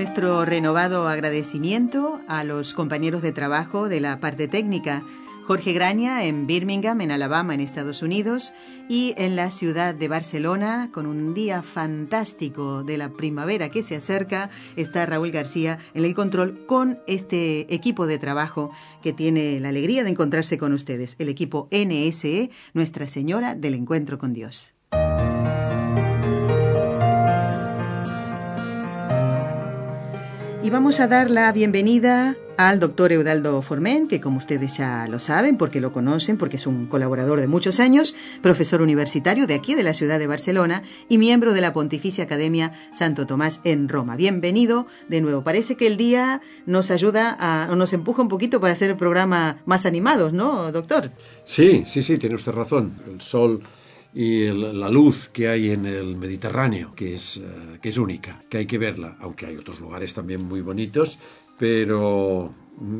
Nuestro renovado agradecimiento a los compañeros de trabajo de la parte técnica, Jorge Graña en Birmingham, en Alabama, en Estados Unidos, y en la ciudad de Barcelona, con un día fantástico de la primavera que se acerca, está Raúl García en el control con este equipo de trabajo que tiene la alegría de encontrarse con ustedes, el equipo NSE, Nuestra Señora del Encuentro con Dios. Y vamos a dar la bienvenida al doctor Eudaldo Formen, que como ustedes ya lo saben, porque lo conocen, porque es un colaborador de muchos años, profesor universitario de aquí, de la ciudad de Barcelona, y miembro de la Pontificia Academia Santo Tomás en Roma. Bienvenido de nuevo. Parece que el día nos ayuda a, o nos empuja un poquito para hacer el programa más animados, ¿no, doctor? Sí, sí, sí, tiene usted razón. El sol y la luz que hay en el Mediterráneo, que es, eh, que es única, que hay que verla, aunque hay otros lugares también muy bonitos, pero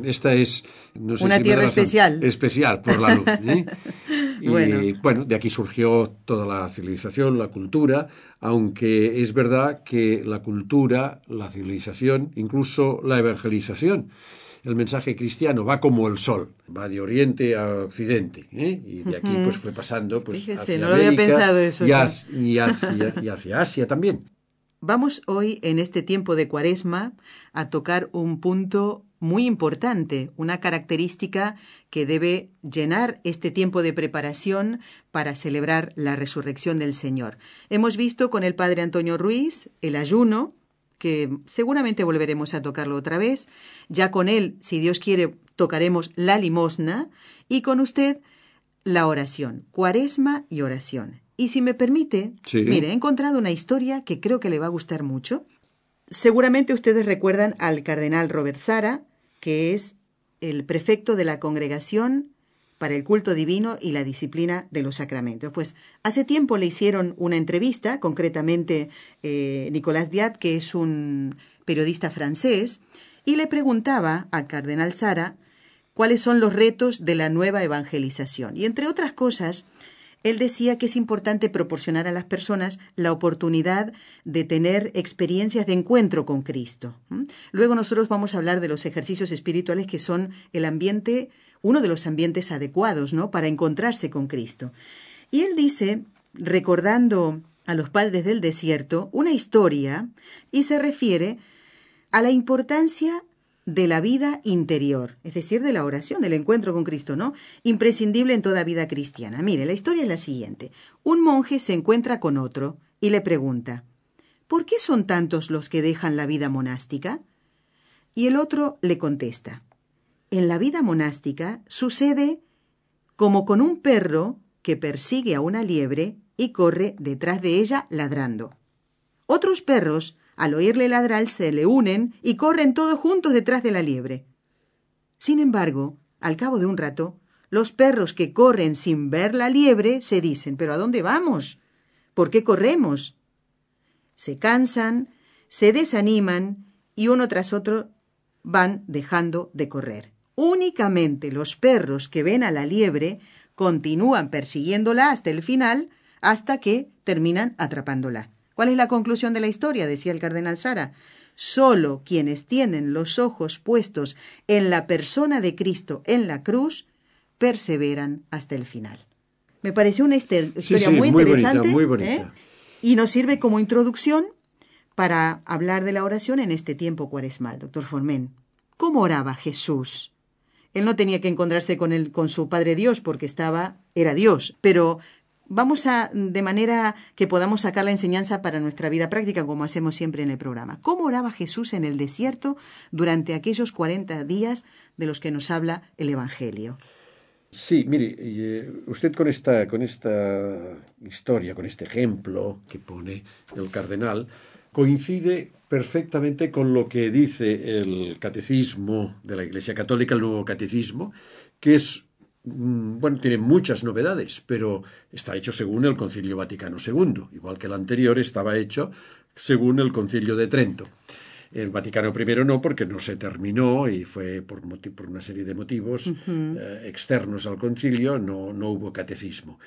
esta es no sé una tierra especial especial por la luz ¿eh? y bueno. de aquí surgió toda la civilización la cultura aunque es verdad que la cultura la civilización incluso la evangelización el mensaje cristiano va como el sol, va de oriente a occidente, ¿eh? y de aquí pues fue pasando pues hacia no había pensado eso, y, hacia, Asia también. Vamos hoy en este tiempo de Cuaresma a tocar un punto muy importante, una característica que debe llenar este tiempo de preparación para celebrar la resurrección del Señor. Hemos visto con el Padre Antonio Ruiz el ayuno, que seguramente volveremos a tocarlo otra vez. Ya con él, si Dios quiere, tocaremos la limosna y con usted la oración, cuaresma y oración. Y si me permite, mire, he encontrado una historia que creo que le va a gustar mucho. Seguramente ustedes recuerdan al cardenal Robert Sara, que es el prefecto de la congregación para el culto divino y la disciplina de los sacramentos. Pues hace tiempo le hicieron una entrevista, concretamente eh, Nicolás Diat, que es un periodista francés, y le preguntaba al cardenal Sara cuáles son los retos de la nueva evangelización. Y entre otras cosas, él decía que es importante proporcionar a las personas la oportunidad de tener experiencias de encuentro con Cristo. Luego nosotros vamos a hablar de los ejercicios espirituales que son el ambiente uno de los ambientes adecuados, ¿no? Para encontrarse con Cristo. Y él dice, recordando a los padres del desierto, una historia y se refiere a la importancia de la vida interior, es decir, de la oración, del encuentro con Cristo, ¿no? Imprescindible en toda vida cristiana. Mire, la historia es la siguiente. Un monje se encuentra con otro y le pregunta, ¿por qué son tantos los que dejan la vida monástica? Y el otro le contesta, en la vida monástica sucede como con un perro que persigue a una liebre y corre detrás de ella ladrando. Otros perros, al oírle ladrar, se le unen y corren todos juntos detrás de la liebre. Sin embargo, al cabo de un rato, los perros que corren sin ver la liebre se dicen ¿Pero a dónde vamos? ¿Por qué corremos? Se cansan, se desaniman y uno tras otro van dejando de correr. Únicamente los perros que ven a la liebre continúan persiguiéndola hasta el final, hasta que terminan atrapándola. ¿Cuál es la conclusión de la historia? decía el cardenal Sara. Solo quienes tienen los ojos puestos en la persona de Cristo en la cruz perseveran hasta el final. Me pareció una historia muy, interesante muy ¿eh? y nos sirve como introducción para hablar de la oración en este tiempo cuaresmal, doctor Formen. ¿Cómo oraba Jesús? Él no tenía que encontrarse con, él, con su Padre Dios porque estaba, era Dios, pero vamos a, de manera que podamos sacar la enseñanza para nuestra vida práctica, como hacemos siempre en el programa. ¿Cómo oraba Jesús en el desierto durante aquellos 40 días de los que nos habla el Evangelio? Sí, mire, eh, usted con esta, con esta historia, con este ejemplo que pone el cardenal, coincide perfectamente con lo que dice el catecismo de la Iglesia Católica, el nuevo catecismo, que es mm, bueno, tiene muchas novedades, pero está hecho según el Concilio Vaticano II, igual que el anterior estaba hecho según el Concilio de Trento. El Vaticano I no, porque no se terminó y fue por, por una serie de motivos eh, externos al concilio, no, no hubo catecismo.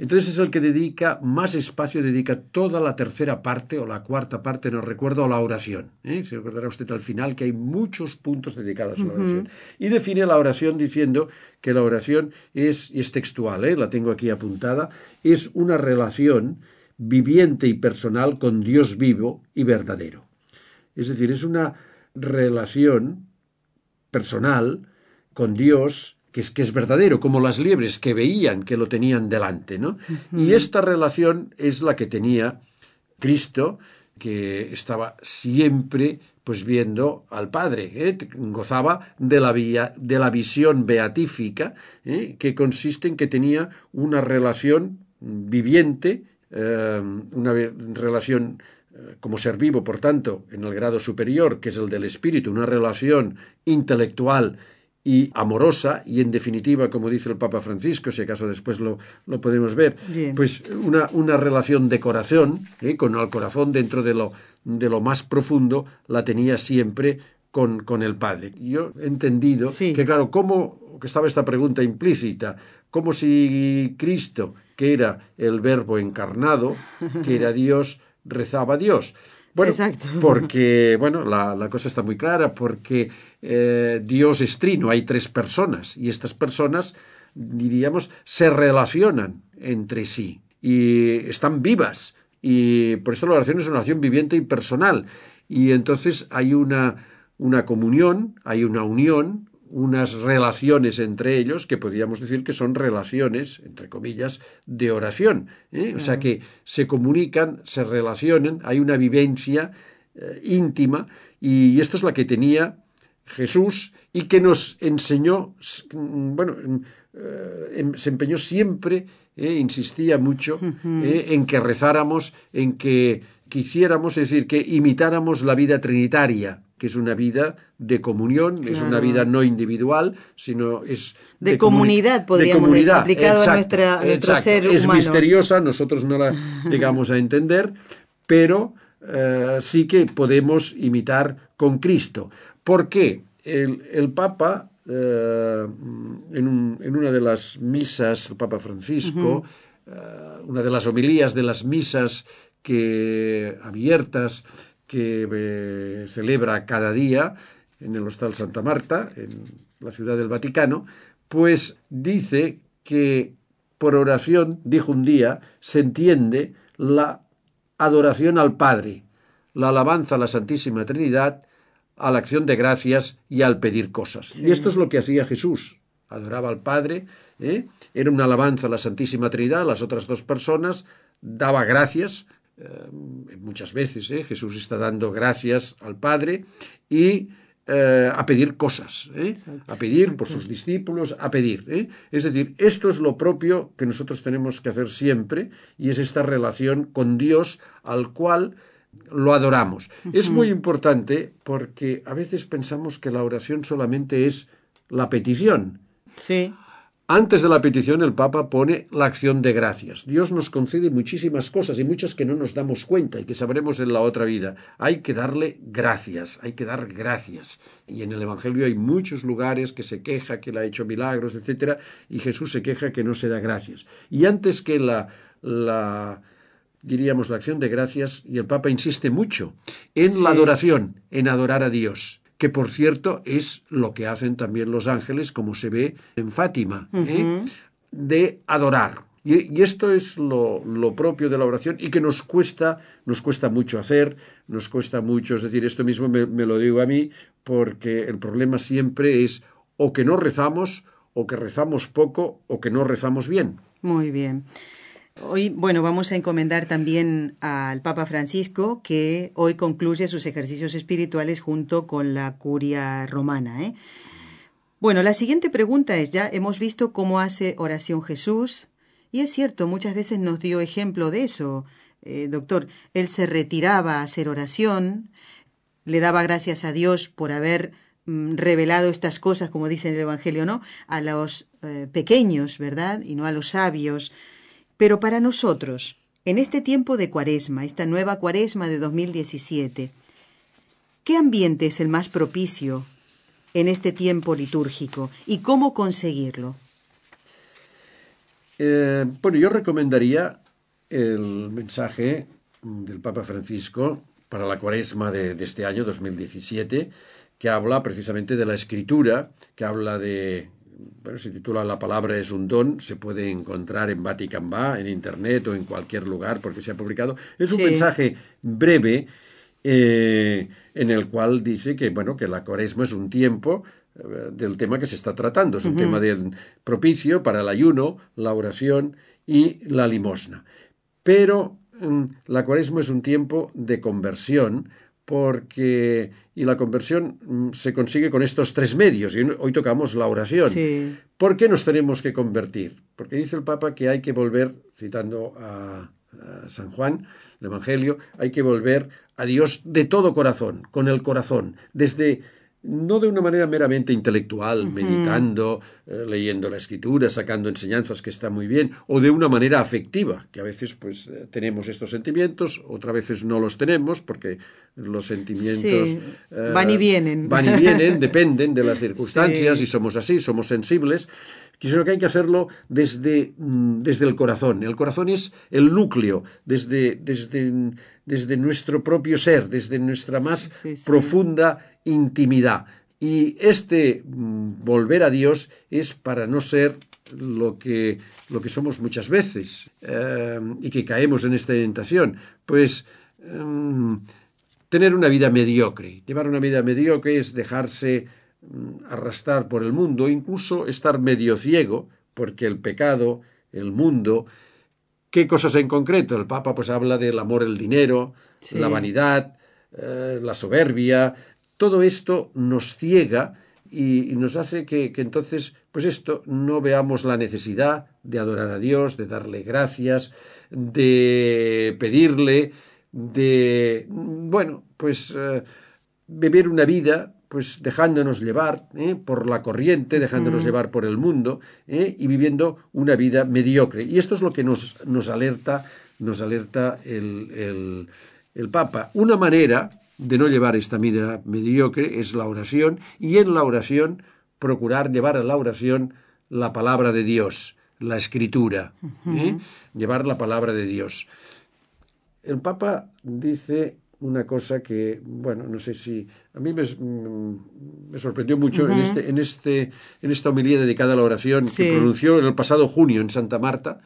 Entonces es el que dedica más espacio, dedica toda la tercera parte o la cuarta parte, no recuerdo, a la oración. ¿eh? Se recordará usted al final que hay muchos puntos dedicados a la oración. Y define la oración diciendo que la oración es, y es textual, ¿eh? la tengo aquí apuntada, es una relación viviente y personal con Dios vivo y verdadero. Es decir, es una relación personal con Dios que es, que es verdadero, como las liebres que veían que lo tenían delante, ¿no? Y esta relación es la que tenía Cristo, que estaba siempre pues viendo al Padre, ¿eh? gozaba de la, vía, de la visión beatífica, ¿eh? que consiste en que tenía una relación viviente, eh, una relación como ser vivo, por tanto, en el grado superior, que es el del espíritu, una relación intelectual y amorosa y en definitiva, como dice el Papa Francisco, si acaso después lo, lo podemos ver, pues una, una, relación de corazón, ¿eh? con el corazón dentro de lo, de lo más profundo, la tenía siempre con, con el Padre. Yo he entendido que, claro, ¿cómo que estaba esta pregunta implícita? Como si Cristo, que era el Verbo encarnado, que era Dios, rezaba a Dios. Bueno, porque, bueno, la, la, cosa está muy clara, porque eh, Dios es trino, hay tres personas, y estas personas, diríamos, se relacionan entre sí y están vivas. Y por eso la oración es una oración viviente y personal. Y entonces hay una, una comunión, hay una unión, unas relaciones entre ellos que podríamos decir que son relaciones, entre comillas, de oración. ¿eh? O sea que se comunican, se relacionan, hay una vivencia eh, íntima y esto es la que tenía Jesús y que nos enseñó, bueno, eh, em, se empeñó siempre, insistía mucho en que rezáramos, en que quisiéramos, es decir, que imitáramos la vida trinitaria que es una vida de comunión, es una vida no individual, sino es de, comunidad, podríamos decir, aplicado a, nuestra, nuestro ser es misteriosa, nosotros no la llegamos a entender, pero eh, sí que podemos imitar con Cristo. ¿Por qué? El, Papa, eh, en, una de las misas, el Papa Francisco, eh, una de las homilías de las misas que abiertas que eh, celebra cada día en el Hostal Santa Marta, en la ciudad del Vaticano, pues dice que por oración, dijo un día, se entiende la adoración al Padre, la alabanza a la Santísima Trinidad, a la acción de gracias y al pedir cosas. Y esto es lo que hacía Jesús. Adoraba al Padre, ¿eh? era una alabanza a la Santísima Trinidad, a las otras dos personas, daba gracias, eh, muchas veces ¿eh? Jesús está dando gracias al Padre y eh, a pedir cosas, a pedir por sus discípulos, a pedir. Es decir, esto es lo propio que nosotros tenemos que hacer siempre y es esta relación con Dios al cual lo adoramos. Es muy importante porque a veces pensamos que la oración solamente es la petición. Sí. Antes de la petición el Papa pone la acción de gracias. Dios nos concede muchísimas cosas y muchas que no nos damos cuenta y que sabremos en la otra vida. Hay que darle gracias, hay que dar gracias. Y en el Evangelio hay muchos lugares que se queja que le ha hecho milagros, etcétera, y Jesús se queja que no se da gracias. Y antes que la, la diríamos la acción de gracias, y el Papa insiste mucho en la adoración, en adorar a Dios que por cierto es lo que hacen también los ángeles, como se ve en Fátima, ¿eh? de adorar. Y, esto es lo, propio de la oración y que nos cuesta, nos cuesta mucho hacer, nos cuesta mucho, es decir, esto mismo me, me lo digo a mí, porque el problema siempre es o que no rezamos, o que rezamos poco, o que no rezamos bien. Muy bien. Hoy, bueno, vamos a encomendar también al Papa Francisco, que hoy concluye sus ejercicios espirituales junto con la curia romana. ¿eh? Bueno, la siguiente pregunta es, ya hemos visto cómo hace oración Jesús, y es cierto, muchas veces nos dio ejemplo de eso. eh, doctor, él se retiraba a hacer oración, le daba gracias a Dios por haber mm, revelado estas cosas, como dice en el Evangelio, ¿no? A los eh, pequeños, ¿verdad? Y no a los sabios. Pero para nosotros, en este tiempo de cuaresma, esta nueva cuaresma de 2017, ¿qué ambiente es el más propicio en este tiempo litúrgico y cómo conseguirlo? Eh, bueno, yo recomendaría el mensaje del Papa Francisco para la cuaresma de, este año 2017, que habla precisamente de la escritura, que habla de, bueno, se titula La palabra es un don, se puede encontrar en Vatican Va, en Internet o en cualquier lugar porque se ha publicado. Es un mensaje breve eh, en el cual dice que, bueno, que la cuaresma es un tiempo eh, del tema que se está tratando, es un tema del propicio para el ayuno, la oración y la limosna. Pero mm, la cuaresma es un tiempo de conversión, porque y la conversión mm, se consigue con estos tres medios y hoy tocamos la oración. ¿Por qué nos tenemos que convertir? Porque dice el Papa que hay que volver, citando a, a, San Juan, el Evangelio, hay que volver a Dios de todo corazón, con el corazón, desde no de una manera meramente intelectual, meditando, eh, leyendo la escritura, sacando enseñanzas que está muy bien, o de una manera afectiva, que a veces pues eh, tenemos estos sentimientos, otras veces no los tenemos, porque los sentimientos eh, van y vienen. Van y vienen, dependen de las circunstancias y somos así, somos sensibles. Quisiera que hay que hacerlo desde, mm, desde el corazón. El corazón es el núcleo, desde, desde, desde nuestro propio ser, desde nuestra más profunda intimidad. Y este mm, volver a Dios es para no ser lo que, lo que somos muchas veces eh, y que caemos en esta tentación. Pues mm, tener una vida mediocre. Llevar una vida mediocre es dejarse arrastrar por el mundo, incluso estar medio ciego, porque el pecado, el mundo, ¿qué cosas en concreto? El Papa pues habla del amor el dinero, la vanidad, eh, la soberbia, todo esto nos ciega y, nos hace que, entonces, pues esto, no veamos la necesidad de adorar a Dios, de darle gracias, de pedirle, de, bueno, pues eh, vivir una vida pues dejándonos llevar ¿eh? por la corriente, dejándonos llevar por el mundo ¿eh? y viviendo una vida mediocre. Y esto es lo que nos, nos alerta, nos alerta el, el, el Papa. Una manera de no llevar esta vida mediocre es la oración y en la oración procurar llevar a la oración la palabra de Dios, la escritura, ¿eh? llevar la palabra de Dios. El Papa dice una cosa que, bueno, no sé si a mí me, mm, sorprendió mucho en, este, en, este, en esta homilía dedicada a la oración que pronunció en el pasado junio en Santa Marta,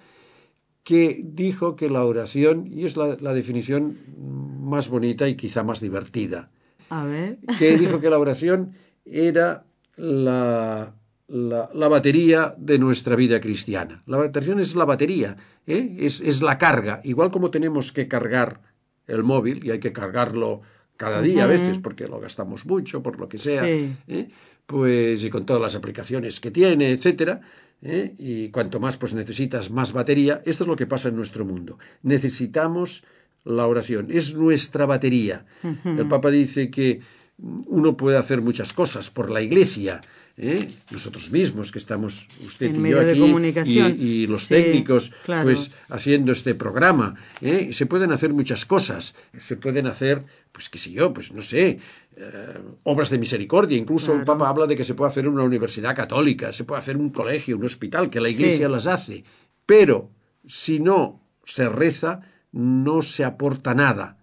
que dijo que la oración, y es la, definición más bonita y quizá más divertida, a ver. que dijo que la oración era la, la, batería de nuestra vida cristiana. La oración es la batería, ¿eh? es, es, la carga, igual como tenemos que cargar el móvil y hay que cargarlo cada día a veces porque lo gastamos mucho, por lo que sea, ¿eh? pues y con todas las aplicaciones que tiene, etcétera, ¿eh? y cuanto más pues necesitas más batería, esto es lo que pasa en nuestro mundo. Necesitamos la oración, es nuestra batería. El Papa dice que uno puede hacer muchas cosas por la Iglesia, ¿eh? nosotros mismos que estamos usted y yo aquí y, los técnicos pues haciendo este programa ¿eh? se pueden hacer muchas cosas. Se pueden hacer pues qué sé yo pues no sé eh, obras de misericordia. Incluso el Papa habla de que se puede hacer una universidad católica se puede hacer un colegio un hospital que la Iglesia las hace. Pero si no se reza no se aporta nada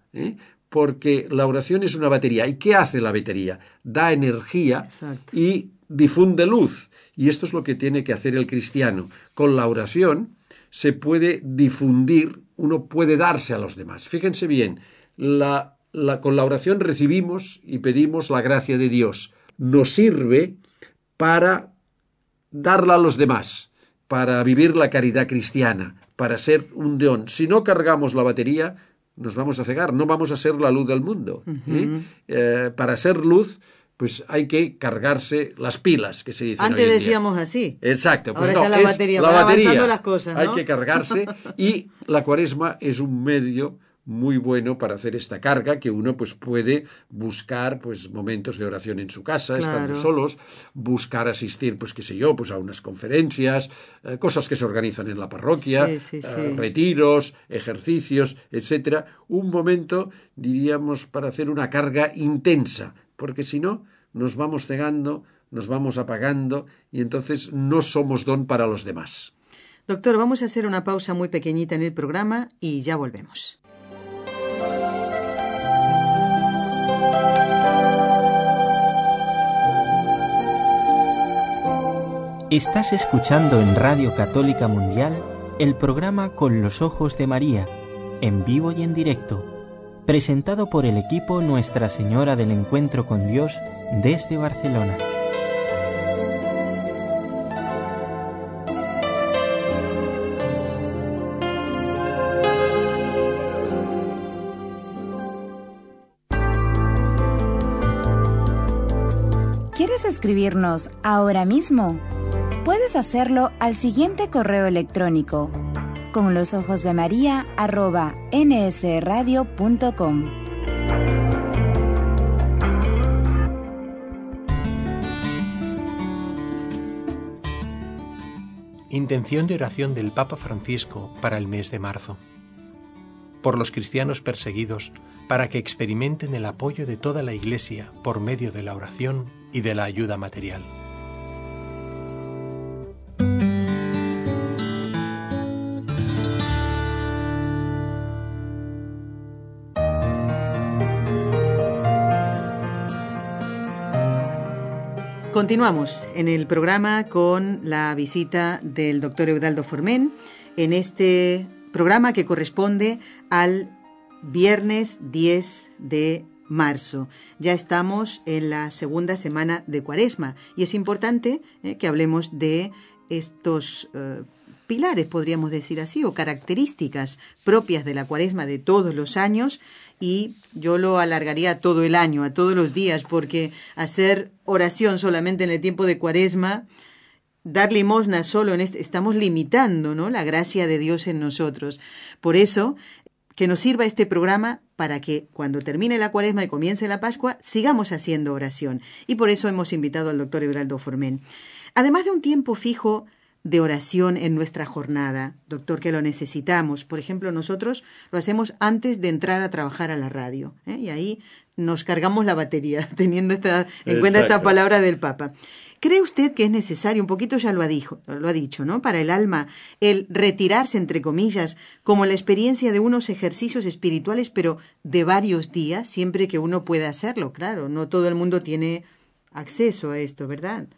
porque la oración es una batería. ¿Y qué hace la batería? Da energía y difunde luz. Y esto es lo que tiene que hacer el cristiano. Con la oración se puede difundir, uno puede darse a los demás. Fíjense bien, la, con la oración recibimos y pedimos la gracia de Dios. Nos sirve para darla a los demás, para vivir la caridad cristiana, para ser un deón. Si no cargamos la batería, nos vamos a cegar, no vamos a ser la luz del mundo. ¿eh? Eh, para ser luz, pues hay que cargarse las pilas, que se dice. Antes decíamos así. Exacto, pues Ahora no, la batería, la batería. las cosas, Hay que cargarse y la cuaresma es un medio muy bueno para hacer esta carga que uno pues puede buscar pues momentos de oración en su casa estando solos buscar asistir pues qué sé yo pues a unas conferencias eh, cosas que se organizan en la parroquia eh, retiros ejercicios etcétera un momento diríamos para hacer una carga intensa porque si no nos vamos cegando nos vamos apagando y entonces no somos don para los demás. Doctor, vamos a hacer una pausa muy pequeñita en el programa y ya volvemos. Estás escuchando en Radio Católica Mundial el programa Con los Ojos de María, en vivo y en directo, presentado por el equipo Nuestra Señora del Encuentro con Dios desde Barcelona. ¿Quieres escribirnos ahora mismo? Puedes hacerlo al siguiente correo electrónico con los ojos de María nsradio.com. Intención de oración del Papa Francisco para el mes de marzo. Por los cristianos perseguidos, para que experimenten el apoyo de toda la Iglesia por medio de la oración y de la ayuda material. Continuamos en el programa con la visita del doctor Eudaldo Formen en este programa que corresponde al viernes 10 de marzo. Ya estamos en la segunda semana de Cuaresma y es importante eh, que hablemos de estos eh, pilares, podríamos decir así, o características propias de la Cuaresma de todos los años y yo lo alargaría todo el año, a todos los días, porque hacer oración solamente en el tiempo de cuaresma, dar limosna solo en este, estamos limitando ¿no? la gracia de Dios en nosotros. Por eso, que nos sirva este programa para que cuando termine la cuaresma y comience la Pascua, sigamos haciendo oración. Y por eso hemos invitado al doctor Eudaldo Formen. Además de un tiempo fijo de oración en nuestra jornada, doctor, que lo necesitamos. Por ejemplo, nosotros lo hacemos antes de entrar a trabajar a la radio, ¿eh? y ahí nos cargamos la batería, teniendo esta, en cuenta esta palabra del Papa. ¿Cree usted que es necesario, un poquito ya lo ha, dicho, lo ha dicho, ¿no? Para el alma, el retirarse, entre comillas, como la experiencia de unos ejercicios espirituales, pero de varios días, siempre que uno pueda hacerlo, claro. No todo el mundo tiene acceso a esto, ¿verdad?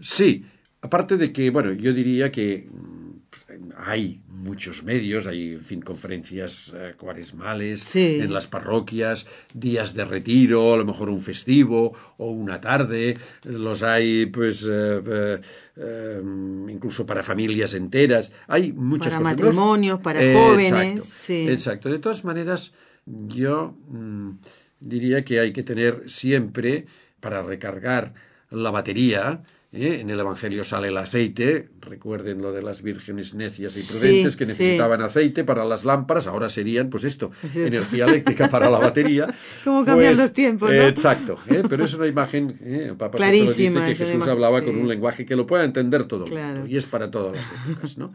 Sí, Aparte de que, bueno, yo diría que mm, hay muchos medios, hay, en fin, conferencias eh, cuaresmales en las parroquias, días de retiro, a lo mejor un festivo o una tarde, los hay, pues, eh, eh, incluso para familias enteras, hay muchas Para matrimonios, para jóvenes, sí. Exacto. De todas maneras, yo mm, diría que hay que tener siempre, para recargar la batería, ¿eh? En el Evangelio sale el aceite, recuerden lo de las vírgenes necias y prudentes que necesitaban aceite para las lámparas, ahora serían, pues esto, energía eléctrica para la batería. ¿Cómo cambian pues, los tiempos, no? exacto, ¿eh? pero es una imagen, ¿eh? el Papa dice que Jesús hablaba con un lenguaje que lo pueda entender todo el mundo, y es para todas las épocas, ¿no?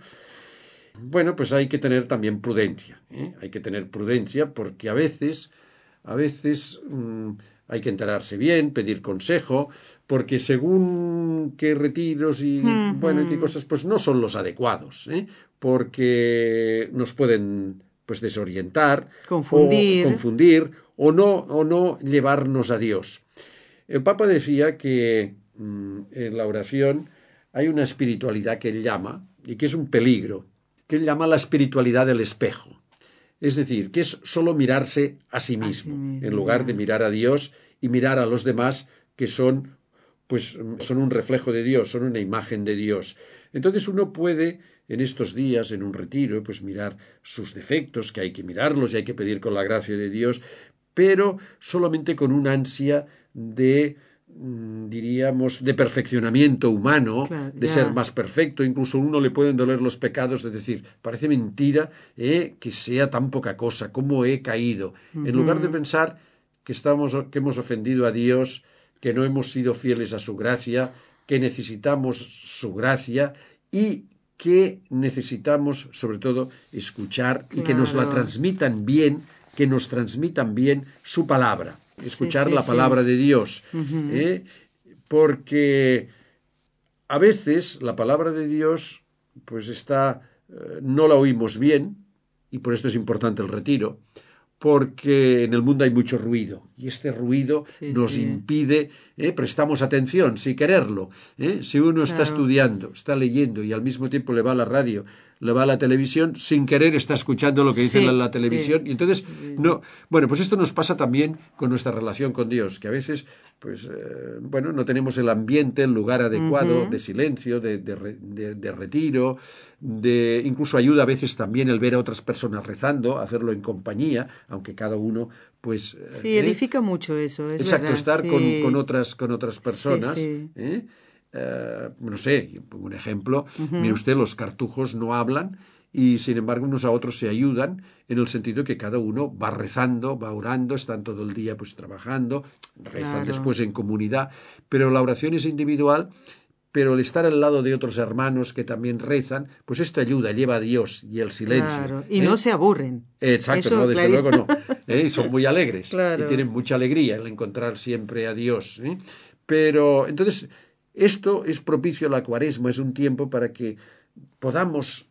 Bueno, pues hay que tener también prudencia, hay que tener prudencia porque a veces, a veces... Mm, hay que enterarse bien, pedir consejo, porque según qué retiros y bueno, y qué cosas, pues no son los adecuados, ¿eh? porque nos pueden pues desorientar, confundir, o, confundir o no o no llevarnos a Dios. El Papa decía que mm, en la oración hay una espiritualidad que él llama y que es un peligro, que él llama la espiritualidad del espejo. Es decir, que es solo mirarse a sí mismo, en lugar de mirar a Dios y mirar a los demás que son pues son un reflejo de Dios, son una imagen de Dios. Entonces uno puede en estos días, en un retiro, pues mirar sus defectos, que hay que mirarlos y hay que pedir con la gracia de Dios, pero solamente con una ansia de diríamos, de perfeccionamiento humano, de ser más perfecto, incluso a uno le pueden doler los pecados, es decir, parece mentira eh, que sea tan poca cosa, cómo he caído. En lugar de pensar que, estamos, que hemos ofendido a Dios, que no hemos sido fieles a su gracia, que necesitamos su gracia y que necesitamos, sobre todo, escuchar y que nos la transmitan bien, que nos transmitan bien su palabra, escuchar la palabra de Dios. ¿eh? Porque a veces la palabra de Dios, pues está, eh, no la oímos bien, y por esto es importante el retiro, porque en el mundo hay mucho ruido y este ruido nos impide, ¿eh? prestamos atención sin quererlo. ¿eh? Si uno está estudiando, está leyendo y al mismo tiempo le va a la radio, le va a la televisión, sin querer está escuchando lo que dice la, televisión. Y entonces, no. Bueno, pues esto nos pasa también con nuestra relación con Dios, que a veces, pues, eh, bueno, no tenemos el ambiente, el lugar adecuado de silencio, de, de, retiro, de incluso ayuda a veces también el ver a otras personas rezando, hacerlo en compañía, aunque cada uno pues... Sí, eh, edifica mucho eso, es Exacto, estar con, con, otras, con otras personas. ¿eh? Eh, no sé, un ejemplo, mire usted, los cartujos no hablan y sin embargo unos a otros se ayudan en el sentido que cada uno va rezando, va orando, están todo el día pues trabajando, rezan después en comunidad, pero la oración es individual pero el estar al lado de otros hermanos que también rezan, pues esto ayuda, lleva a Dios y el silencio. Y no ¿eh? se aburren. Exacto, no, desde luego no. ¿eh? son muy alegres y tienen mucha alegría el encontrar siempre a Dios. ¿eh? Pero entonces, esto es propicio a la cuaresma, es un tiempo para que podamos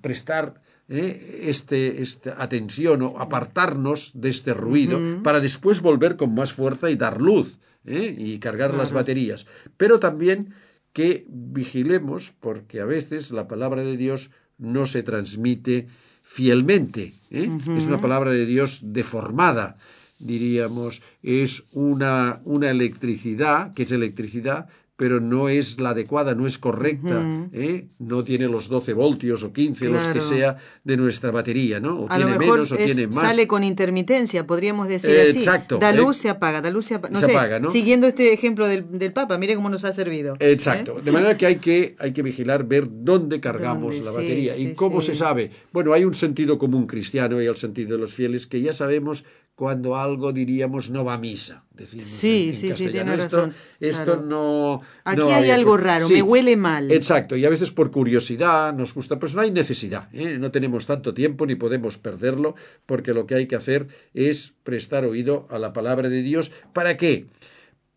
prestar este, esta atención o apartarnos de este ruido para después volver con más fuerza y dar luz. ¿eh? y cargar las baterías. Pero también que vigilemos, porque a veces la palabra de Dios no se transmite fielmente. ¿eh? Es una palabra de Dios deformada, diríamos. Es una, una electricidad, que es electricidad, pero no es la adecuada, no es correcta, ¿eh? no tiene los 12 voltios o 15, los que sea de nuestra batería, ¿no? O tiene menos o tiene más. Sale con intermitencia, podríamos decir así. Exacto. Da luz, se apaga, da luz, se apaga. No se apaga, ¿no? Siguiendo este ejemplo del, del, Papa, mire cómo nos ha servido. Exacto. ¿eh? De manera que hay, que hay que vigilar, ver dónde cargamos la batería y cómo se sabe. Bueno, hay un sentido común cristiano y el sentido de los fieles que ya sabemos cuando algo diríamos no va a misa. Decimos sí, sí, sí, tiene esto, razón. Esto no. Aquí hay algo raro, me huele mal. Exacto, y a veces por curiosidad nos gusta, pero no hay necesidad. ¿eh? No tenemos tanto tiempo ni podemos perderlo, porque lo que hay que hacer es prestar oído a la palabra de Dios. ¿Para qué?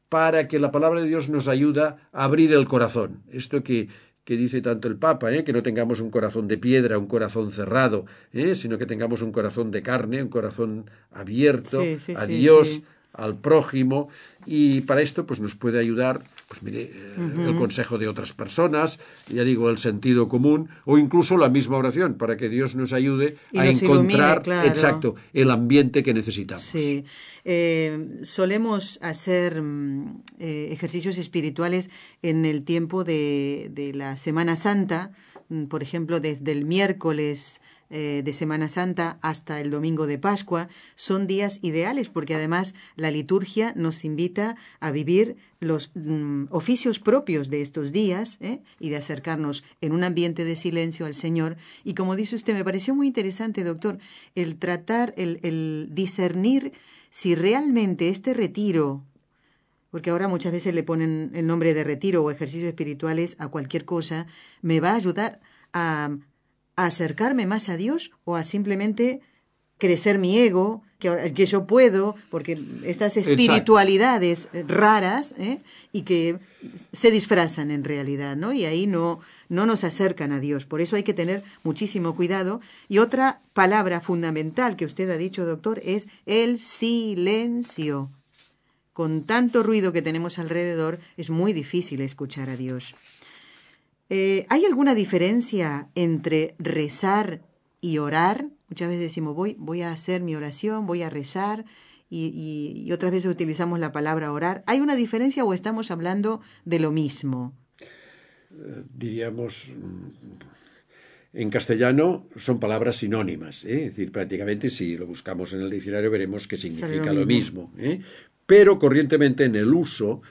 Para que la palabra de Dios nos ayuda a abrir el corazón. Esto que que dice tanto el Papa, ¿eh? que no tengamos un corazón de piedra, un corazón cerrado, ¿eh? sino que tengamos un corazón de carne, un corazón abierto a Dios, al prójimo, y para esto pues nos puede ayudar pues mire, eh, el consejo de otras personas, ya digo, el sentido común, o incluso la misma oración, para que Dios nos ayude a encontrar exacto el ambiente que necesitamos. Sí. Eh, solemos hacer mm, eh, ejercicios espirituales en el tiempo de, de la Semana Santa, mm, por ejemplo, desde el miércoles eh, de Semana Santa hasta el domingo de Pascua son días ideales porque además la liturgia nos invita a vivir los mm, oficios propios de estos días ¿eh? y de acercarnos en un ambiente de silencio al Señor. Y como dice usted, me pareció muy interesante, doctor, el tratar, el, el discernir si realmente este retiro porque ahora muchas veces le ponen el nombre de retiro o ejercicios espirituales a cualquier cosa, me va a ayudar a a acercarme más a Dios o a simplemente crecer mi ego, que, que yo puedo, porque estas espiritualidades raras ¿eh? y que se disfrazan en realidad, ¿no? Y ahí no, no nos acercan a Dios. Por eso hay que tener muchísimo cuidado. Y otra palabra fundamental que usted ha dicho, doctor, es el silencio. Con tanto ruido que tenemos alrededor, es muy difícil escuchar a Dios. Eh, ¿Hay alguna diferencia entre rezar y orar? Muchas veces decimos, voy, voy a hacer mi oración, voy a rezar, y, otras veces utilizamos la palabra orar. ¿Hay una diferencia o estamos hablando de lo mismo? Eh, diríamos, mm, en castellano son palabras sinónimas, ¿eh? es decir, prácticamente si lo buscamos en el diccionario veremos que significa lo mismo. Pero corrientemente en el uso,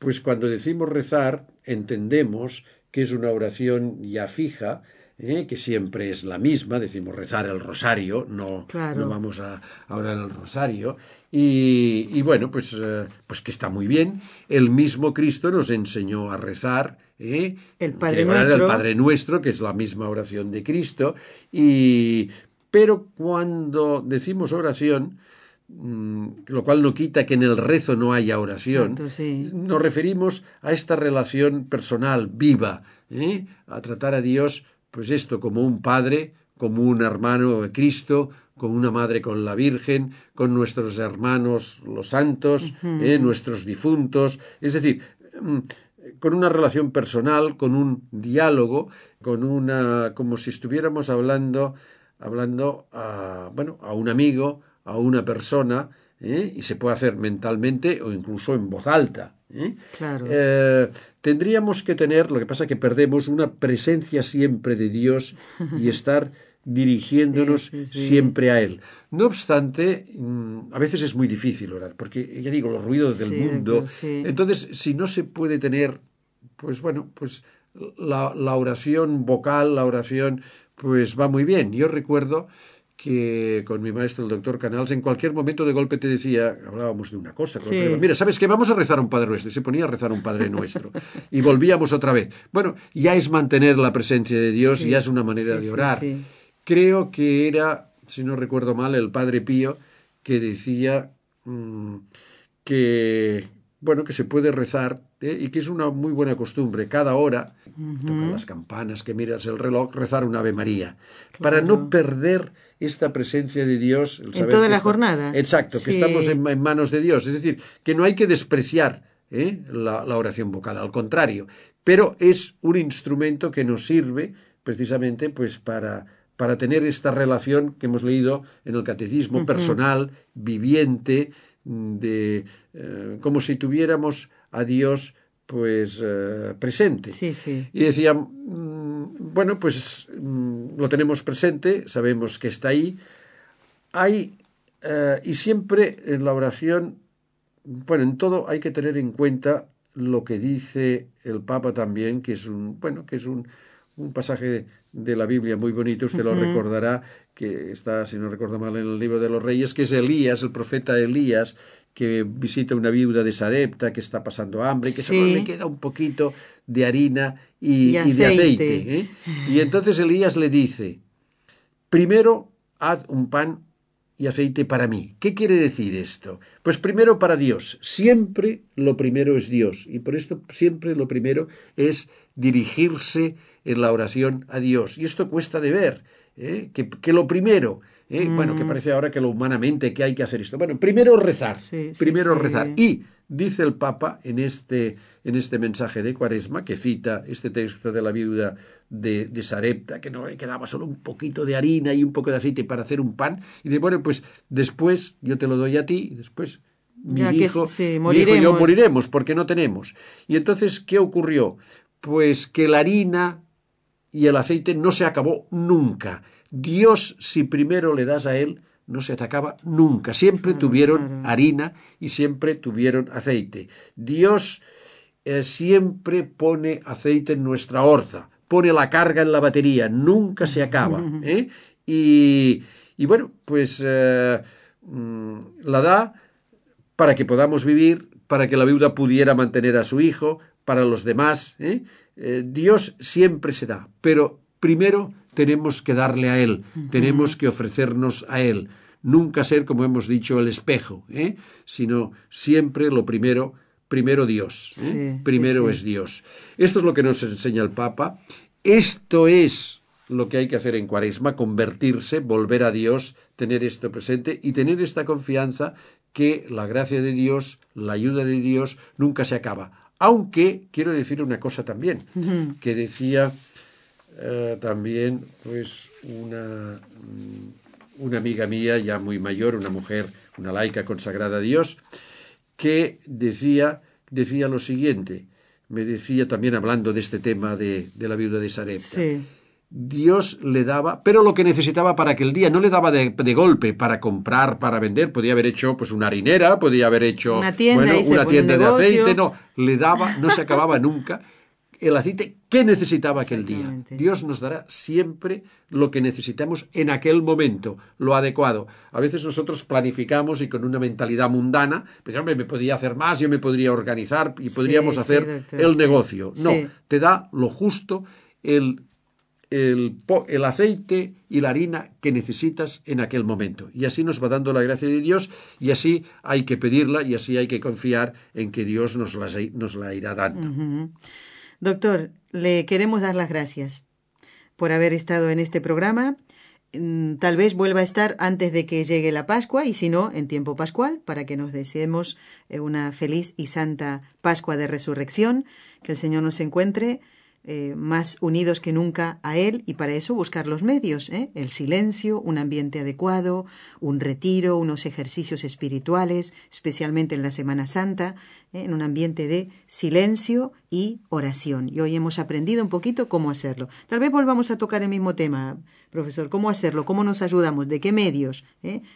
pues cuando decimos rezar, entendemos que es una oración ya fija, ¿eh? que siempre es la misma, decimos rezar el rosario, no, no vamos a orar el rosario, y, bueno, pues, eh, pues que está muy bien. El mismo Cristo nos enseñó a rezar ¿eh? el, Padre Nuestro. el Padre Nuestro, que es la misma oración de Cristo, y, pero cuando decimos oración, lo cual no quita que en el rezo no haya oración, nos referimos a esta relación personal, viva, ¿eh? a tratar a Dios pues esto como un padre, como un hermano de Cristo, con una madre con la Virgen, con nuestros hermanos los santos, eh, nuestros difuntos, es decir, mm, con una relación personal, con un diálogo, con una como si estuviéramos hablando hablando a bueno, a un amigo, a una persona, ¿eh? y se puede hacer mentalmente o incluso en voz alta. ¿eh? Claro. Eh, tendríamos que tener, lo que pasa es que perdemos una presencia siempre de Dios y estar dirigiéndonos siempre a Él. No obstante, mm, a veces es muy difícil orar, porque ya digo, los ruidos del mundo. Entonces, si no se puede tener, pues bueno, pues la, la oración vocal, la oración, pues va muy bien. Yo recuerdo que con mi maestro, el doctor Canals, en cualquier momento de golpe te decía, hablábamos de una cosa, mira, ¿sabes qué? Vamos a rezar un Padre Nuestro. Y se ponía a rezar un Padre Nuestro. y volvíamos otra vez. Bueno, ya es mantener la presencia de Dios, ya es una manera de orar. Creo que era, si no recuerdo mal, el Padre Pío que decía mm, que, bueno, que se puede rezar ¿eh? y que es una muy buena costumbre cada hora, tocar las campanas, que miras el reloj, rezar un Ave María, para no perder esta presencia de Dios. en toda la jornada. Exacto, que estamos en, manos de Dios. Es decir, que no hay que despreciar ¿eh? la, oración vocal, al contrario, pero es un instrumento que nos sirve precisamente pues para para tener esta relación que hemos leído en el catecismo personal, viviente, de eh, como si tuviéramos a Dios pues eh, presente. Sí, sí. Y decía, mm, bueno, pues mm, lo tenemos presente, sabemos que está ahí. Hay, eh, y siempre en la oración, bueno, en todo hay que tener en cuenta lo que dice el Papa también, que es un, bueno, que es un, un pasaje de la Biblia muy bonito, usted lo recordará, que está, si no recuerdo mal, en el libro de los Reyes, que es Elías, el profeta Elías, que visita una viuda de Sarepta que está pasando hambre y que solo le queda un poquito de harina y, de aceite. ¿eh? Y entonces Elías le dice, primero haz un pan y aceite para mí. ¿Qué quiere decir esto? Pues primero para Dios. Siempre lo primero es Dios. Y por esto siempre lo primero es dirigirse en la oración a Dios. Y esto cuesta de ver. ¿eh? que, lo primero ¿eh? Bueno, que mm. parece ahora que lo humanamente que hay que hacer esto. Bueno, primero rezar, primero rezar. Y dice el Papa en este, en este mensaje de Cuaresma, que cita este texto de la viuda de, de Sarepta, que no le quedaba solo un poquito de harina y un poco de aceite para hacer un pan, y dice, bueno, pues después yo te lo doy a ti, y después mi hijo, y yo moriremos porque no tenemos. Y entonces, ¿qué ocurrió? Pues que la harina y el aceite no se acabó nunca Dios, si primero le das a Él, no se atacaba nunca. Siempre tuvieron harina y siempre tuvieron aceite. Dios eh, siempre pone aceite en nuestra orza, pone la carga en la batería, nunca se acaba. ¿eh? Y, bueno, pues eh, mm, la da para que podamos vivir, para que la viuda pudiera mantener a su hijo, para los demás. Dios siempre se da, pero primero tenemos que darle a Él, tenemos que ofrecernos a Él. Nunca ser, como hemos dicho, el espejo, ¿eh? sino siempre lo primero, primero Dios. ¿eh? primero es Dios. Esto es lo que nos enseña el Papa. Esto es lo que hay que hacer en Cuaresma, convertirse, volver a Dios, tener esto presente y tener esta confianza que la gracia de Dios, la ayuda de Dios, nunca se acaba. Aunque quiero decir una cosa también, que decía eh, también pues una, mm, una amiga mía ya muy mayor, una mujer, una laica consagrada a Dios, que decía, decía lo siguiente, me decía también hablando de este tema de, de la viuda de Sarepta, Dios le daba, pero lo que necesitaba para que el día no le daba de, golpe para comprar, para vender, podía haber hecho pues una harinera, podía haber hecho una tienda, una tienda de aceite, no, le daba, no se acababa nunca el aceite que necesitaba aquel día. Dios nos dará siempre lo que necesitamos en aquel momento, lo adecuado. A veces nosotros planificamos y con una mentalidad mundana, pues hombre, me podría hacer más, yo me podría organizar y podríamos hacer el negocio. No, te da lo justo el, el, el, aceite y la harina que necesitas en aquel momento. Y así nos va dando la gracia de Dios y así hay que pedirla y así hay que confiar en que Dios nos la, nos la irá dando. Doctor, le queremos dar las gracias por haber estado en este programa. Mm, tal vez vuelva a estar antes de que llegue la Pascua y si no, en tiempo pascual, para que nos deseemos eh, una feliz y santa Pascua de Resurrección, que el Señor nos encuentre eh, más unidos que nunca a Él y para eso buscar los medios, ¿eh? el silencio, un ambiente adecuado, un retiro, unos ejercicios espirituales, especialmente en la Semana Santa, ¿eh? en un ambiente de silencio y oración. Y hoy hemos aprendido un poquito cómo hacerlo. Tal vez volvamos a tocar el mismo tema, profesor, cómo hacerlo, cómo nos ayudamos, de qué medios,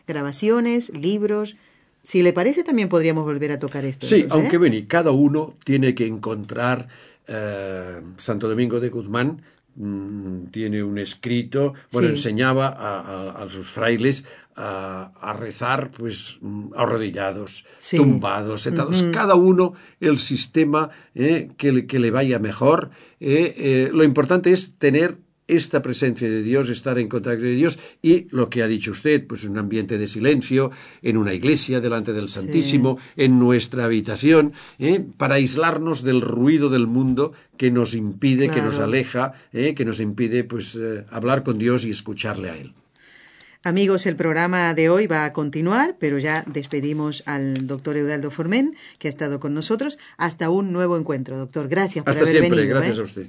grabaciones, libros. Si le parece, también podríamos volver a tocar esto. Sí, aunque ven, cada uno tiene que encontrar eh, Santo Domingo de Guzmán mm, tiene un escrito, bueno, enseñaba a, sus frailes a, rezar pues mm, arrodillados, tumbados, sentados, cada uno el sistema eh, que, le, que, le, vaya mejor. Eh, lo importante es tener esta presencia de Dios, estar en contacto de Dios y lo que ha dicho usted, pues un ambiente de silencio, en una iglesia, delante del Santísimo, en nuestra habitación, ¿eh? para aislarnos del ruido del mundo que nos impide, que nos aleja, ¿eh? que nos impide pues eh, hablar con Dios y escucharle a Él. Amigos, el programa de hoy va a continuar, pero ya despedimos al doctor Eudaldo Formen, que ha estado con nosotros. Hasta un nuevo encuentro, doctor. Gracias por Hasta haber siempre. Gracias a usted.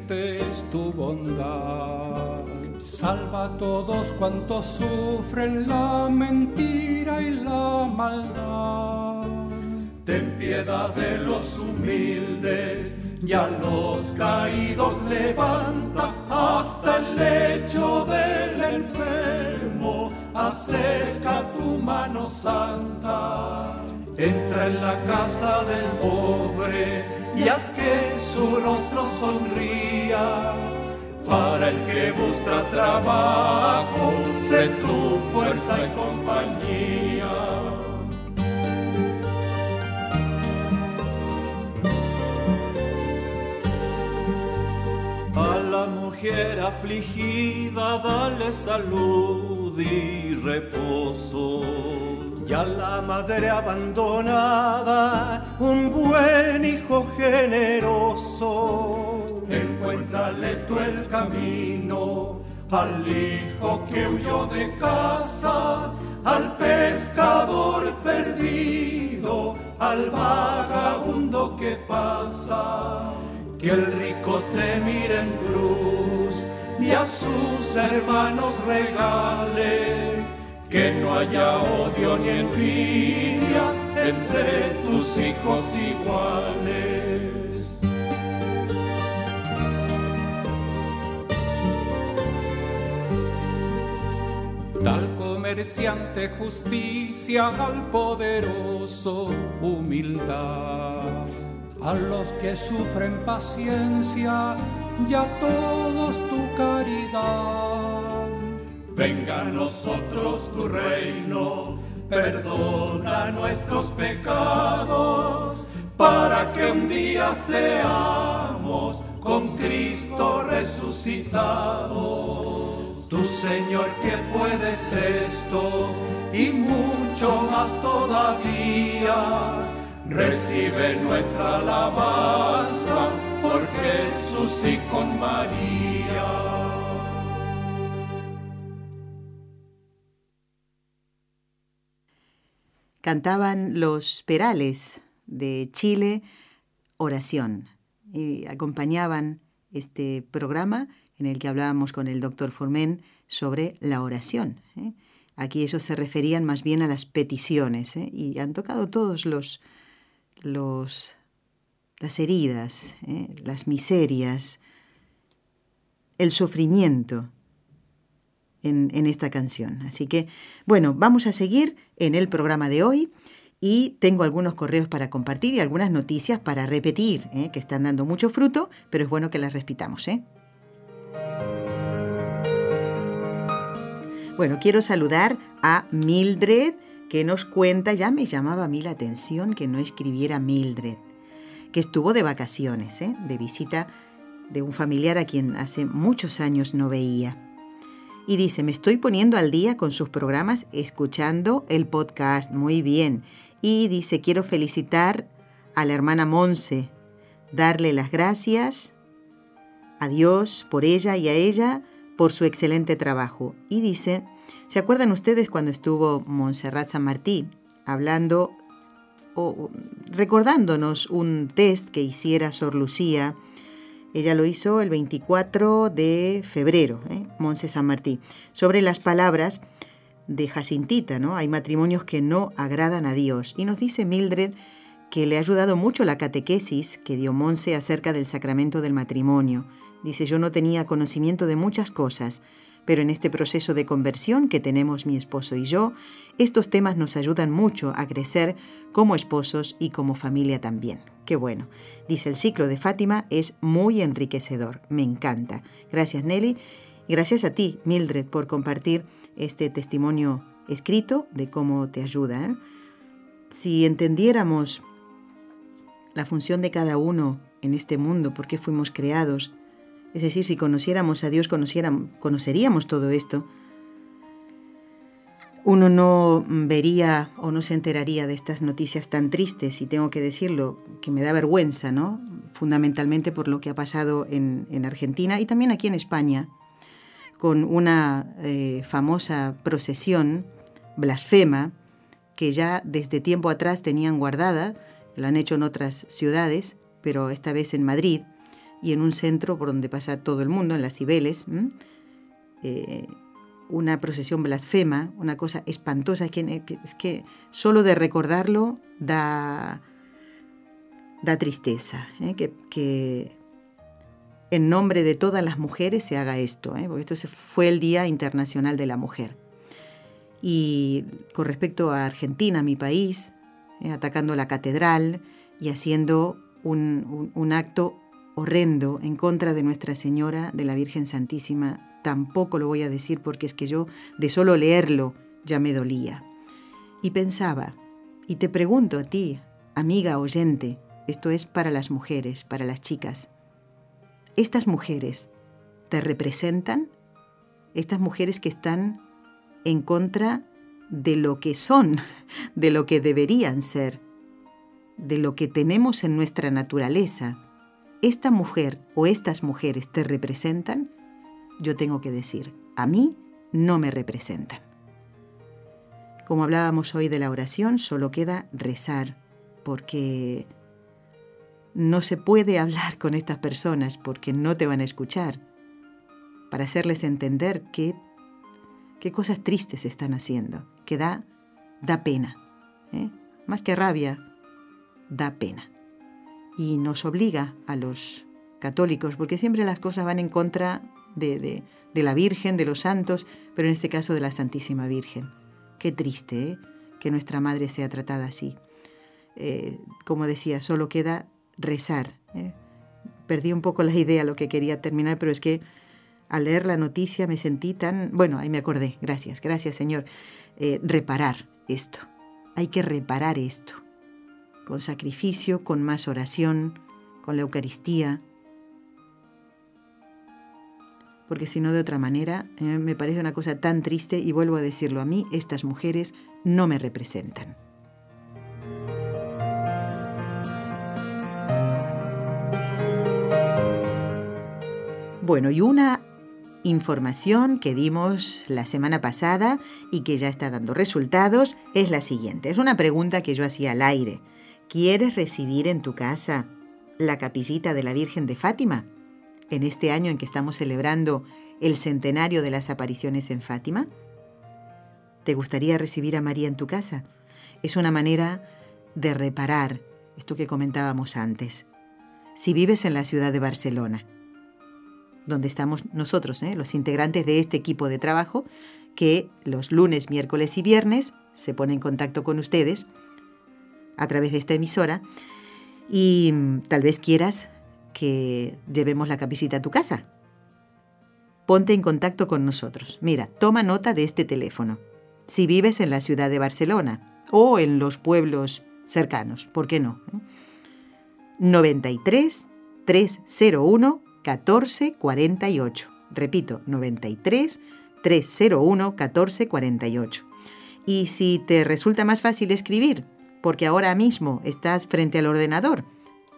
Manifiestes tu bondad. Salva a todos cuantos sufren la mentira y la maldad. Ten piedad de los humildes y a los caídos levanta hasta el lecho del enfermo. Acerca tu mano santa. Entra en la casa del pobre y haz que su rostro sonría. Para el que busca trabajo, sé tu fuerza y compañía. A la mujer afligida, dale salud y reposo y a la madre abandonada un buen hijo generoso. Encuéntrale tú el camino al hijo que huyó de casa, al pescador perdido, al vagabundo que pasa. Que el rico te mire en cruz y a sus hermanos regale que no haya odio ni envidia entre tus hijos iguales. Tal comerciante justicia al poderoso humildad, a los que sufren paciencia y a todos tu caridad Venga a nosotros tu reino, perdona nuestros pecados, para que un día seamos con Cristo resucitados. Tu Señor que puedes esto y mucho más todavía, recibe nuestra alabanza por Jesús y con María. cantaban los Perales de Chile Oración y acompañaban este programa en el que hablábamos con el doctor Formen sobre la oración. ¿eh? Aquí ellos se referían más bien a las peticiones ¿eh? y han tocado todos los, los las heridas, ¿eh? las miserias, el sufrimiento en, esta canción. Así que, bueno, vamos a seguir en el programa de hoy y tengo algunos correos para compartir y algunas noticias para repetir, ¿eh? que están dando mucho fruto, pero es bueno que las repitamos. ¿eh? Bueno, quiero saludar a Mildred, que nos cuenta, ya me llamaba a mí la atención que no escribiera Mildred, que estuvo de vacaciones, ¿eh? de visita de un familiar a quien hace muchos años no veía y dice, me estoy poniendo al día con sus programas escuchando el podcast. Muy bien. Y dice, quiero felicitar a la hermana Monse, darle las gracias a Dios por ella y a ella por su excelente trabajo. Y dice, ¿se acuerdan ustedes cuando estuvo Montserrat San Martí hablando o recordándonos un test que hiciera Sor Lucía? Ella lo hizo el 24 de febrero, ¿eh? San Martí, sobre las palabras de Jacintita, ¿no? Hay matrimonios que no agradan a Dios. Y nos dice Mildred que le ha ayudado mucho la catequesis que dio Monse acerca del sacramento del matrimonio. Dice, yo no tenía conocimiento de muchas cosas, pero en este proceso de conversión que tenemos mi esposo y yo, estos temas nos ayudan mucho a crecer como esposos y como familia también. Qué bueno. Dice, el ciclo de Fátima es muy enriquecedor. Me encanta. Gracias Nelly y gracias a ti, Mildred, por compartir este testimonio escrito de cómo te ayuda. ¿eh? Si entendiéramos la función de cada uno en este mundo, por qué fuimos creados, es decir, si conociéramos a Dios, conoceríamos todo esto, uno no vería o no se enteraría de estas noticias tan tristes, y tengo que decirlo, que me da vergüenza, ¿no? Fundamentalmente por lo que ha pasado en, Argentina y también aquí en España, con una eh, famosa procesión blasfema que ya desde tiempo atrás tenían guardada, lo han hecho en otras ciudades, pero esta vez en Madrid, y en un centro por donde pasa todo el mundo, en las Cibeles, eh, una procesión blasfema, una cosa espantosa, es que, es que solo de recordarlo da, da tristeza, ¿eh? que, en nombre de todas las mujeres se haga esto, ¿eh? porque esto fue el Día Internacional de la Mujer. Y con respecto a Argentina, mi país, atacando la catedral y haciendo un, un acto horrendo en contra de Nuestra Señora de la Virgen Santísima, tampoco lo voy a decir porque es que yo de solo leerlo ya me dolía. Y pensaba, y te pregunto a ti, amiga oyente, esto es para las mujeres, para las chicas, ¿estas mujeres te representan? Estas mujeres que están en contra de lo que son, de lo que deberían ser, de lo que tenemos en nuestra naturaleza, esta mujer o estas mujeres te representan, yo tengo que decir, a mí no me representan. Como hablábamos hoy de la oración, solo queda rezar, porque no se puede hablar con estas personas porque no te van a escuchar, para hacerles entender qué, qué cosas tristes están haciendo, que da, da pena, ¿eh? más que rabia, da pena y nos obliga a los católicos, porque siempre las cosas van en contra de, la Virgen, de los santos, pero en este caso de la Santísima Virgen. Qué triste ¿eh? que nuestra Madre sea tratada así. Eh, como decía, solo queda rezar. ¿eh? Perdí un poco la idea, lo que quería terminar, pero es que al leer la noticia me sentí tan... Bueno, ahí me acordé, gracias, gracias Señor. reparar, esto, hay que reparar esto, con sacrificio, con más oración, con la Eucaristía, porque si no de otra manera eh, me parece una cosa tan triste y vuelvo a decirlo a mí, estas mujeres no me representan. Bueno, y una información que dimos la semana pasada y que ya está dando resultados es la siguiente. Es una pregunta que yo hacía al aire. ¿Quieres recibir en tu casa la capillita de la Virgen de Fátima? En este año en que estamos celebrando el centenario de las apariciones en Fátima. ¿Te gustaría recibir a María en tu casa? Es una manera de reparar esto que comentábamos antes. Si vives en la ciudad de Barcelona, donde estamos nosotros, ¿eh? los integrantes de este equipo de trabajo, que los lunes, miércoles y viernes se pone en contacto con ustedes a través de esta emisora y mm, tal vez quieras que llevemos la capillita a tu casa. Ponte en contacto con nosotros. Mira, toma nota de este teléfono. Si vives en la ciudad de Barcelona o en los pueblos cercanos, ¿por qué no? 93 301 1448. Repito, 93 301 1448. Y si te resulta más fácil escribir, porque ahora mismo estás frente al ordenador,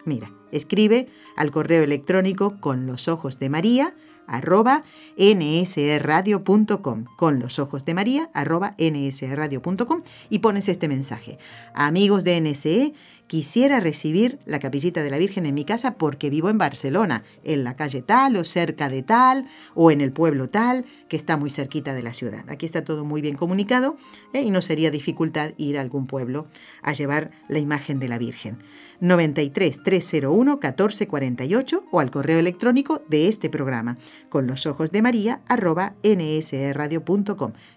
mira, escribe al correo electrónico con los ojos de María arroba nsradio.com con los ojos de María arroba nsradio.com y pones este mensaje. Amigos de NSE, quisiera recibir la capillita de la Virgen en mi casa porque vivo en Barcelona, en la calle tal o cerca de tal o en el pueblo tal que está muy cerquita de la ciudad. Aquí está todo muy bien comunicado ¿eh? y no sería dificultad ir a algún pueblo a llevar la imagen de la Virgen. 93 301 1448 o al correo electrónico de este programa con los ojos de María arroba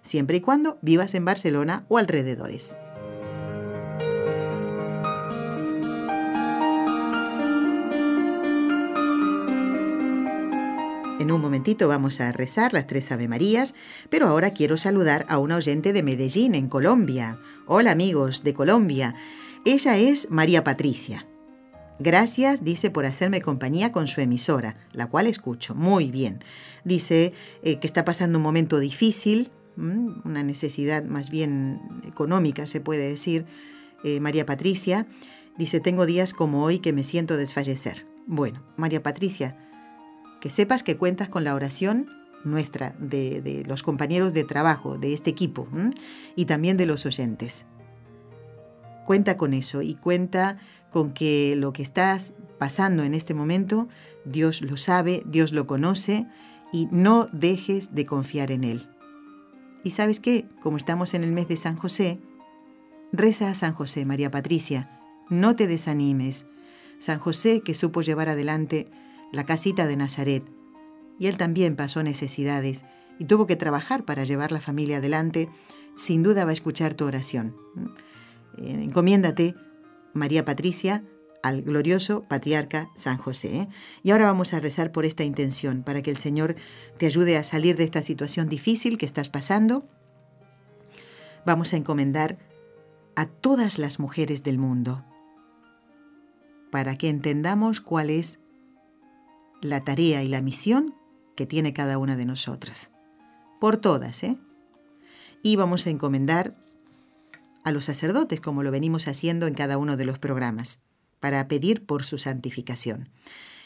siempre y cuando vivas en Barcelona o alrededores. En un momentito vamos a rezar las tres Ave Marías, pero ahora quiero saludar a una oyente de Medellín, en Colombia. Hola amigos de Colombia. Ella es María Patricia. Gracias, dice, por hacerme compañía con su emisora, la cual escucho. Muy bien. Dice eh, que está pasando un momento difícil, una necesidad más bien económica, se puede decir, eh, María Patricia. Dice, tengo días como hoy que me siento desfallecer. Bueno, María Patricia, que sepas que cuentas con la oración nuestra, de, los compañeros de trabajo, de este equipo, y también de los oyentes. Cuenta con eso y cuenta con que lo que estás pasando en este momento, Dios lo sabe, Dios lo conoce y no dejes de confiar en Él. Y sabes qué, como estamos en el mes de San José, reza a San José, María Patricia, no te desanimes. San José que supo llevar adelante la casita de Nazaret, y él también pasó necesidades y tuvo que trabajar para llevar la familia adelante, sin duda va a escuchar tu oración. Eh, encomiéndate María Patricia al glorioso patriarca San José. ¿eh? Y ahora vamos a rezar por esta intención, para que el Señor te ayude a salir de esta situación difícil que estás pasando. Vamos a encomendar a todas las mujeres del mundo, para que entendamos cuál es la tarea y la misión que tiene cada una de nosotras. Por todas, ¿eh? Y vamos a encomendar a los sacerdotes, como lo venimos haciendo en cada uno de los programas, para pedir por su santificación.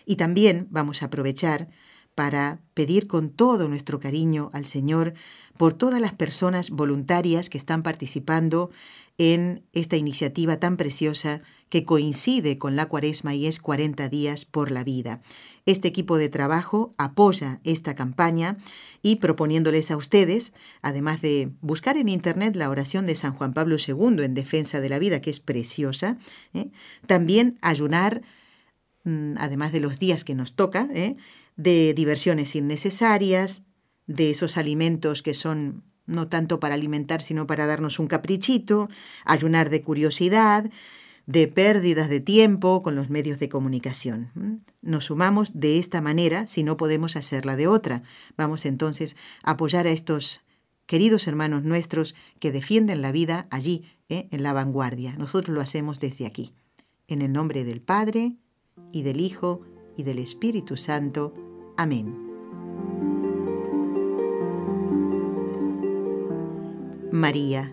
Y también vamos a aprovechar para pedir con todo nuestro cariño al Señor por todas las personas voluntarias que están participando en esta iniciativa tan preciosa que coincide con la cuaresma y es 40 días por la vida. Este equipo de trabajo apoya esta campaña y proponiéndoles a ustedes, además de buscar en Internet la oración de San Juan Pablo II en defensa de la vida, que es preciosa, ¿eh? también ayunar, mm, además de los días que nos toca, ¿eh? de diversiones innecesarias, de esos alimentos que son no tanto para alimentar, sino para darnos un caprichito, ayunar de curiosidad, de pérdidas de tiempo con los medios de comunicación. Nos sumamos de esta manera si no podemos hacerla de otra. Vamos entonces a apoyar a estos queridos hermanos nuestros que defienden la vida allí, ¿eh? en la vanguardia. Nosotros lo hacemos desde aquí. En el nombre del Padre, y del Hijo, y del Espíritu Santo. Amén. María,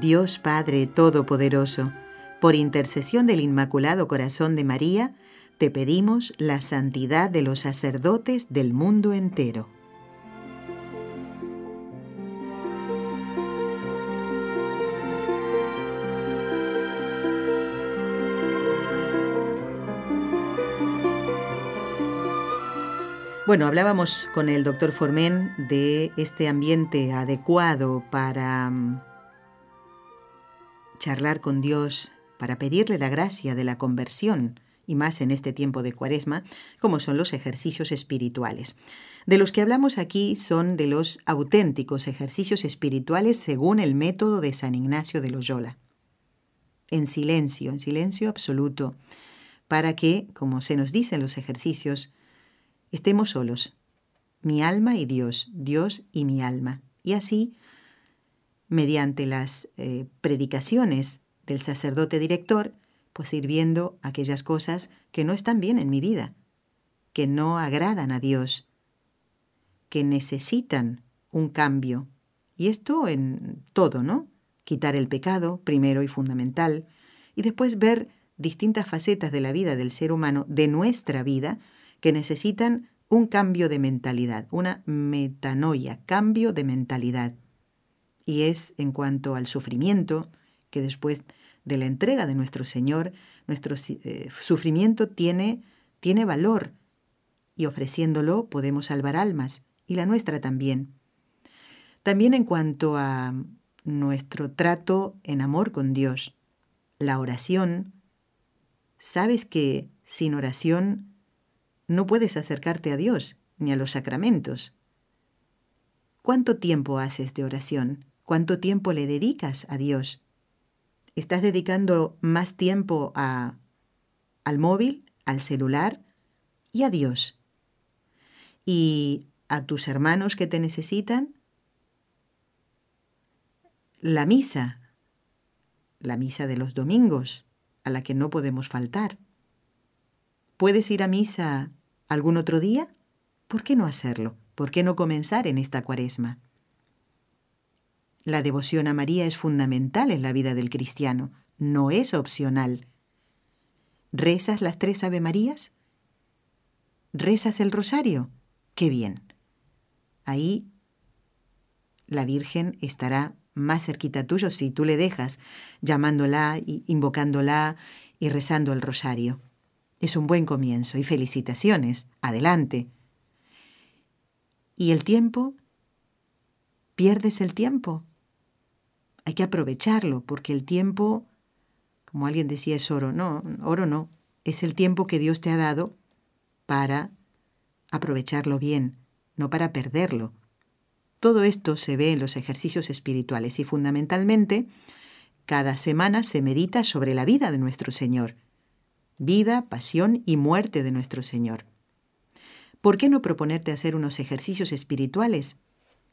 Dios Padre Todopoderoso, por intercesión del Inmaculado Corazón de María, te pedimos la santidad de los sacerdotes del mundo entero. Bueno, hablábamos con el doctor Formen de este ambiente adecuado para mm, charlar con Dios, para pedirle la gracia de la conversión, y más en este tiempo de cuaresma, como son los ejercicios espirituales. De los que hablamos aquí son de los auténticos ejercicios espirituales según el método de San Ignacio de Loyola. En silencio, en silencio absoluto, para que, como se nos dice en los ejercicios, estemos solos, mi alma y Dios, Dios y mi alma. Y así mediante las eh, predicaciones del sacerdote director, pues ir viendo aquellas cosas que no están bien en mi vida, que no agradan a Dios, que necesitan un cambio. Y esto en todo, ¿no? Quitar el pecado, primero y fundamental, y después ver distintas facetas de la vida del ser humano, de nuestra vida, que necesitan un cambio de mentalidad, una metanoia, cambio de mentalidad y es en cuanto al sufrimiento, que después de la entrega de nuestro Señor, nuestro eh, sufrimiento tiene, tiene valor y ofreciéndolo podemos salvar almas y la nuestra también. También en cuanto a nuestro trato en amor con Dios, la oración, sabes que sin oración no puedes acercarte a Dios ni a los sacramentos. ¿Cuánto tiempo haces de oración? ¿Cuánto tiempo le dedicas a Dios? ¿Estás dedicando más tiempo a, al móvil, al celular y a Dios? ¿Y a tus hermanos que te necesitan? La misa, la misa de los domingos, a la que no podemos faltar. ¿Puedes ir a misa algún otro día? ¿Por qué no hacerlo? ¿Por qué no comenzar en esta cuaresma? La devoción a María es fundamental en la vida del cristiano, no es opcional. ¿Rezas las tres Ave Marías? ¿Rezas el rosario? ¡Qué bien! Ahí la Virgen estará más cerquita tuyo si tú le dejas, llamándola, invocándola y rezando el rosario. Es un buen comienzo y felicitaciones. Adelante. ¿Y el tiempo? ¿Pierdes el tiempo? Hay que aprovecharlo porque el tiempo, como alguien decía, es oro. No, oro no. Es el tiempo que Dios te ha dado para aprovecharlo bien, no para perderlo. Todo esto se ve en los ejercicios espirituales y fundamentalmente cada semana se medita sobre la vida de nuestro Señor, vida, pasión y muerte de nuestro Señor. ¿Por qué no proponerte hacer unos ejercicios espirituales,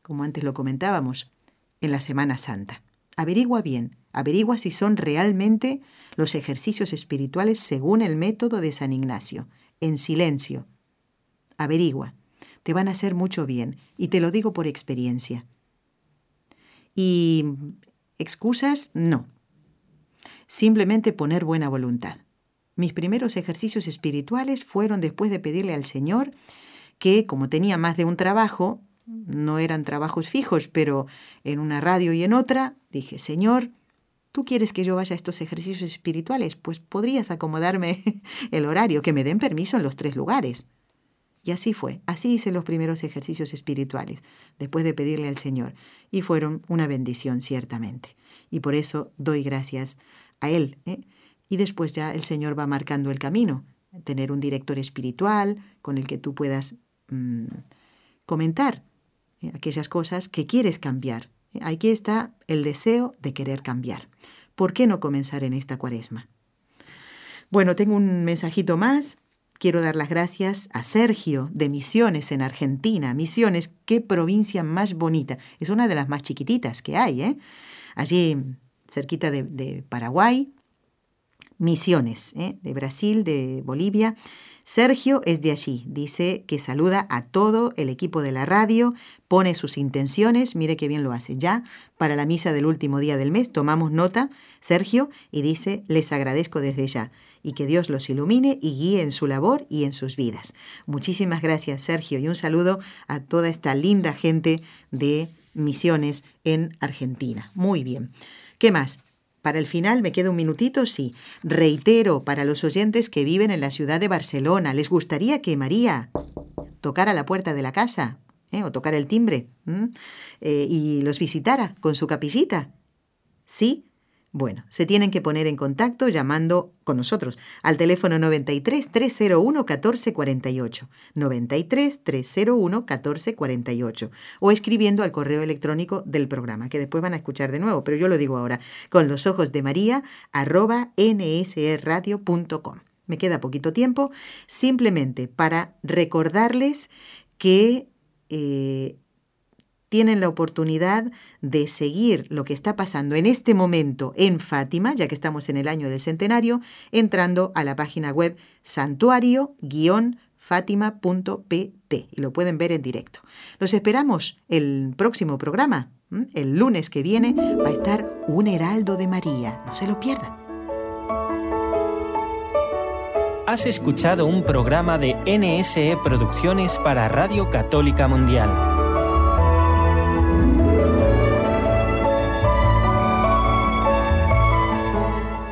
como antes lo comentábamos, en la Semana Santa? Averigua bien, averigua si son realmente los ejercicios espirituales según el método de San Ignacio, en silencio. Averigua, te van a hacer mucho bien, y te lo digo por experiencia. Y excusas, no. Simplemente poner buena voluntad. Mis primeros ejercicios espirituales fueron después de pedirle al Señor que, como tenía más de un trabajo, no eran trabajos fijos, pero en una radio y en otra, dije, Señor, ¿tú quieres que yo vaya a estos ejercicios espirituales? Pues podrías acomodarme el horario, que me den permiso en los tres lugares. Y así fue, así hice los primeros ejercicios espirituales, después de pedirle al Señor, y fueron una bendición ciertamente. Y por eso doy gracias a Él. ¿eh? Y después ya el Señor va marcando el camino, tener un director espiritual con el que tú puedas mm, comentar eh, aquellas cosas que quieres cambiar. Aquí está el deseo de querer cambiar. ¿Por qué no comenzar en esta cuaresma? Bueno, tengo un mensajito más. Quiero dar las gracias a Sergio de Misiones en Argentina. Misiones, qué provincia más bonita. Es una de las más chiquititas que hay, ¿eh? Allí, cerquita de, de Paraguay, Misiones, ¿eh? de Brasil, de Bolivia. Sergio es de allí, dice que saluda a todo el equipo de la radio, pone sus intenciones, mire qué bien lo hace. Ya para la misa del último día del mes tomamos nota, Sergio, y dice, les agradezco desde ya y que Dios los ilumine y guíe en su labor y en sus vidas. Muchísimas gracias, Sergio, y un saludo a toda esta linda gente de misiones en Argentina. Muy bien. ¿Qué más? Para el final me queda un minutito, sí. Reitero, para los oyentes que viven en la ciudad de Barcelona, ¿les gustaría que María tocara la puerta de la casa? ¿eh? o tocara el timbre eh, y los visitara con su capillita? ¿Sí? Bueno, se tienen que poner en contacto llamando con nosotros al teléfono 93 301 1448, 93 301 1448 o escribiendo al correo electrónico del programa, que después van a escuchar de nuevo, pero yo lo digo ahora, con los ojos de María arroba nsradio.com. Me queda poquito tiempo, simplemente para recordarles que eh, tienen la oportunidad de seguir lo que está pasando en este momento en Fátima, ya que estamos en el año del centenario, entrando a la página web santuario-fátima.pt y lo pueden ver en directo. Los esperamos el próximo programa. El lunes que viene va a estar un heraldo de María. No se lo pierdan. Has escuchado un programa de NSE Producciones para Radio Católica Mundial.